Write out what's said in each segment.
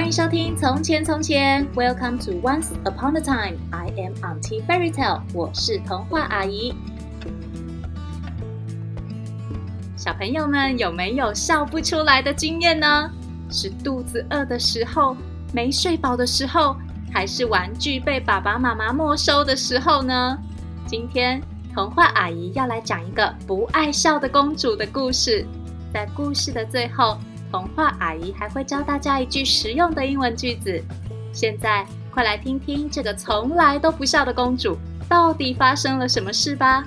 欢迎收听《从前从前》，Welcome to Once Upon a Time。I am Auntie Fairy Tale，我是童话阿姨。小朋友们有没有笑不出来的经验呢？是肚子饿的时候，没睡饱的时候，还是玩具被爸爸妈妈没收的时候呢？今天童话阿姨要来讲一个不爱笑的公主的故事。在故事的最后，童话阿姨还会教大家一句实用的英文句子。现在，快来听听这个从来都不笑的公主到底发生了什么事吧。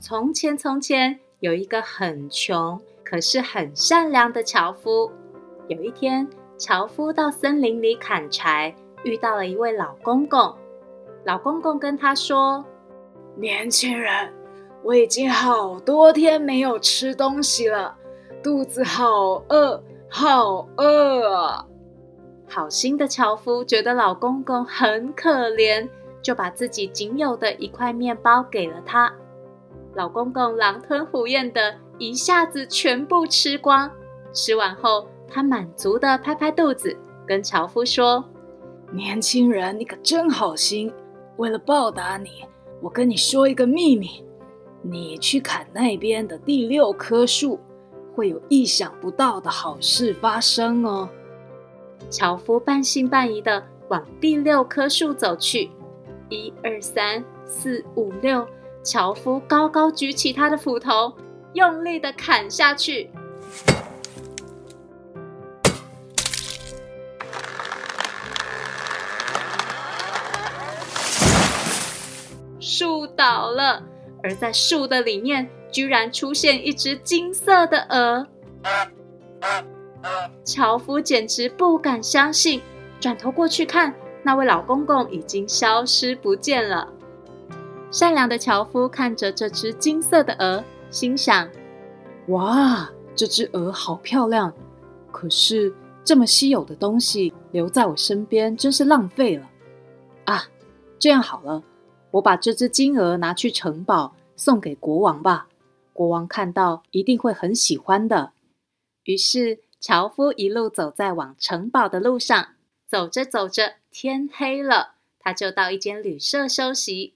从前，从前有一个很穷，可是很善良的樵夫。有一天，樵夫到森林里砍柴，遇到了一位老公公。老公公跟他说：“年轻人。”我已经好多天没有吃东西了，肚子好饿，好饿啊！好心的樵夫觉得老公公很可怜，就把自己仅有的一块面包给了他。老公公狼吞虎咽的一下子全部吃光，吃完后，他满足的拍拍肚子，跟樵夫说：“年轻人，你可真好心！为了报答你，我跟你说一个秘密。”你去砍那边的第六棵树，会有意想不到的好事发生哦。樵夫半信半疑的往第六棵树走去，一二三四五六，樵夫高高举起他的斧头，用力的砍下去，树倒了。而在树的里面，居然出现一只金色的鹅。樵夫简直不敢相信，转头过去看，那位老公公已经消失不见了。善良的樵夫看着这只金色的鹅，心想：“哇，这只鹅好漂亮！可是这么稀有的东西留在我身边，真是浪费了。啊，这样好了。”我把这只金鹅拿去城堡送给国王吧，国王看到一定会很喜欢的。于是，樵夫一路走在往城堡的路上，走着走着，天黑了，他就到一间旅社休息。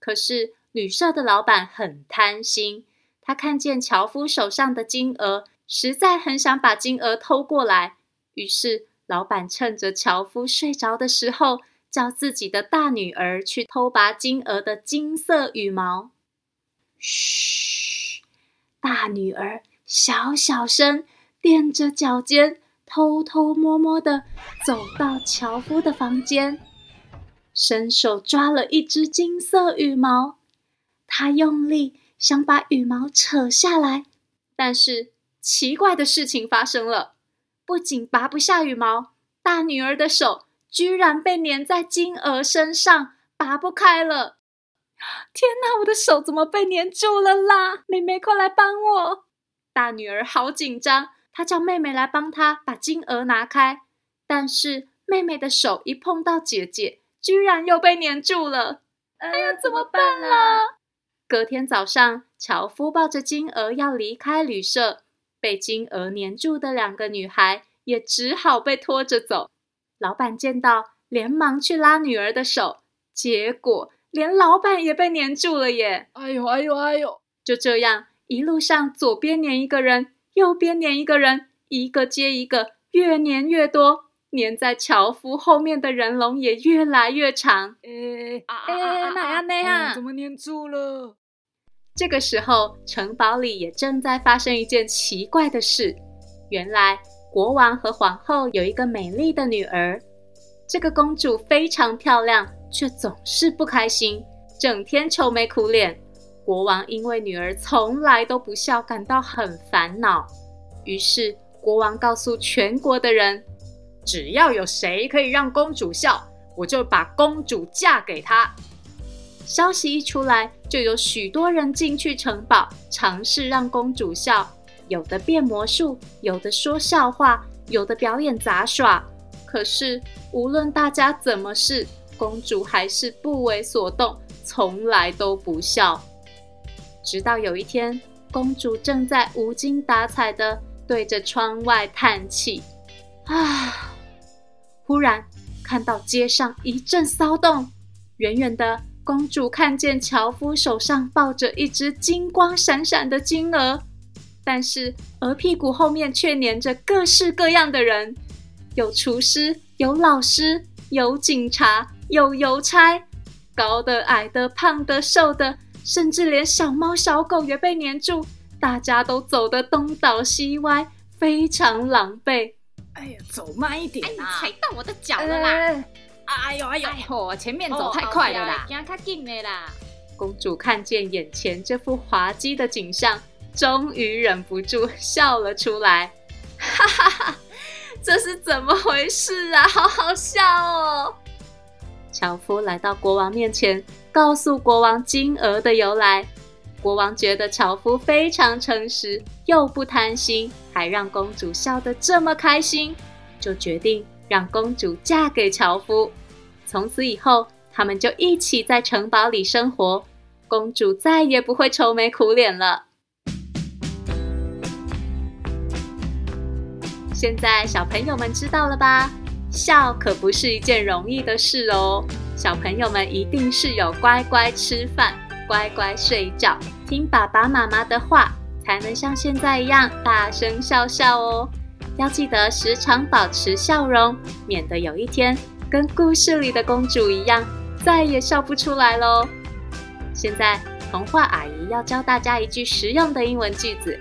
可是，旅社的老板很贪心，他看见樵夫手上的金鹅，实在很想把金鹅偷过来。于是，老板趁着樵夫睡着的时候，叫自己的大女儿去偷拔金鹅的金色羽毛。嘘，大女儿小小声，踮着脚尖，偷偷摸摸地走到樵夫的房间，伸手抓了一只金色羽毛。她用力想把羽毛扯下来，但是奇怪的事情发生了，不仅拔不下羽毛，大女儿的手。居然被粘在金鹅身上，拔不开了！天哪，我的手怎么被粘住了啦？妹妹，快来帮我！大女儿好紧张，她叫妹妹来帮她把金鹅拿开。但是妹妹的手一碰到姐姐，居然又被粘住了。哎呀，怎么办啦？隔天早上，樵夫抱着金鹅要离开旅社，被金鹅粘住的两个女孩也只好被拖着走。老板见到，连忙去拉女儿的手，结果连老板也被粘住了耶！哎呦哎呦哎呦！就这样，一路上左边粘一个人，右边粘一个人，一个接一个，越粘越多，粘在樵夫后面的人龙也越来越长。哎哎，哪样那样？怎么粘住了？这个时候，城堡里也正在发生一件奇怪的事。原来。国王和皇后有一个美丽的女儿，这个公主非常漂亮，却总是不开心，整天愁眉苦脸。国王因为女儿从来都不笑，感到很烦恼。于是国王告诉全国的人：“只要有谁可以让公主笑，我就把公主嫁给他。”消息一出来，就有许多人进去城堡，尝试让公主笑。有的变魔术，有的说笑话，有的表演杂耍。可是无论大家怎么试，公主还是不为所动，从来都不笑。直到有一天，公主正在无精打采地对着窗外叹气。啊！忽然看到街上一阵骚动，远远的公主看见樵夫手上抱着一只金光闪闪的金鹅，但是鹅屁股后面却黏着各式各样的人，有厨师，有老师，有警察，有邮差，高的、矮的、胖的、瘦的，甚至连小猫小狗也被黏住，大家都走得东倒西歪，非常狼狈。哎呀，走慢一点啊！踩到我的脚了啦！哎呦哎呦！哎呦，前面走太快了啦！行较紧的啦！公主看见眼前这幅滑稽的景象，终于忍不住笑了出来。哈哈哈！这是怎么回事啊？好好笑哦！樵夫来到国王面前，告诉国王金鹅的由来。国王觉得樵夫非常诚实，又不贪心，还让公主笑得这么开心，就决定让公主嫁给樵夫。从此以后，他们就一起在城堡里生活，公主再也不会愁眉苦脸了。现在小朋友们知道了吧？笑可不是一件容易的事哦。小朋友们一定是有乖乖吃饭。乖乖睡觉，听爸爸妈妈的话，才能像现在一样大声笑笑哦。要记得时常保持笑容，免得有一天跟故事里的公主一样，再也笑不出来喽。现在童话阿姨要教大家一句实用的英文句子，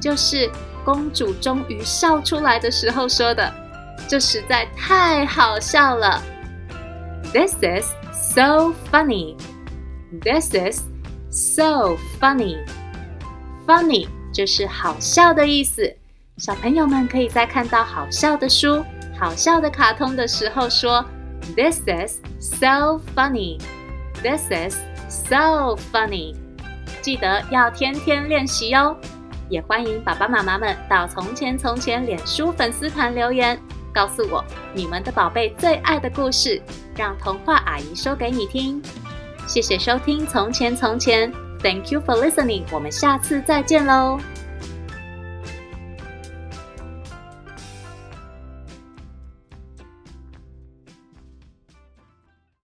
就是公主终于笑出来的时候说的，这实在太好笑了。This is so funny. This is So funny, funny 就是好笑的意思。小朋友们可以在看到好笑的书、好笑的卡通的时候说：“This is so funny. This is so funny.” 记得要天天练习哟。也欢迎爸爸妈妈们到“从前从前”脸书粉丝团留言，告诉我你们的宝贝最爱的故事，让童话阿姨说给你听。谢谢收听《从前从前》，Thank you for listening。我们下次再见喽。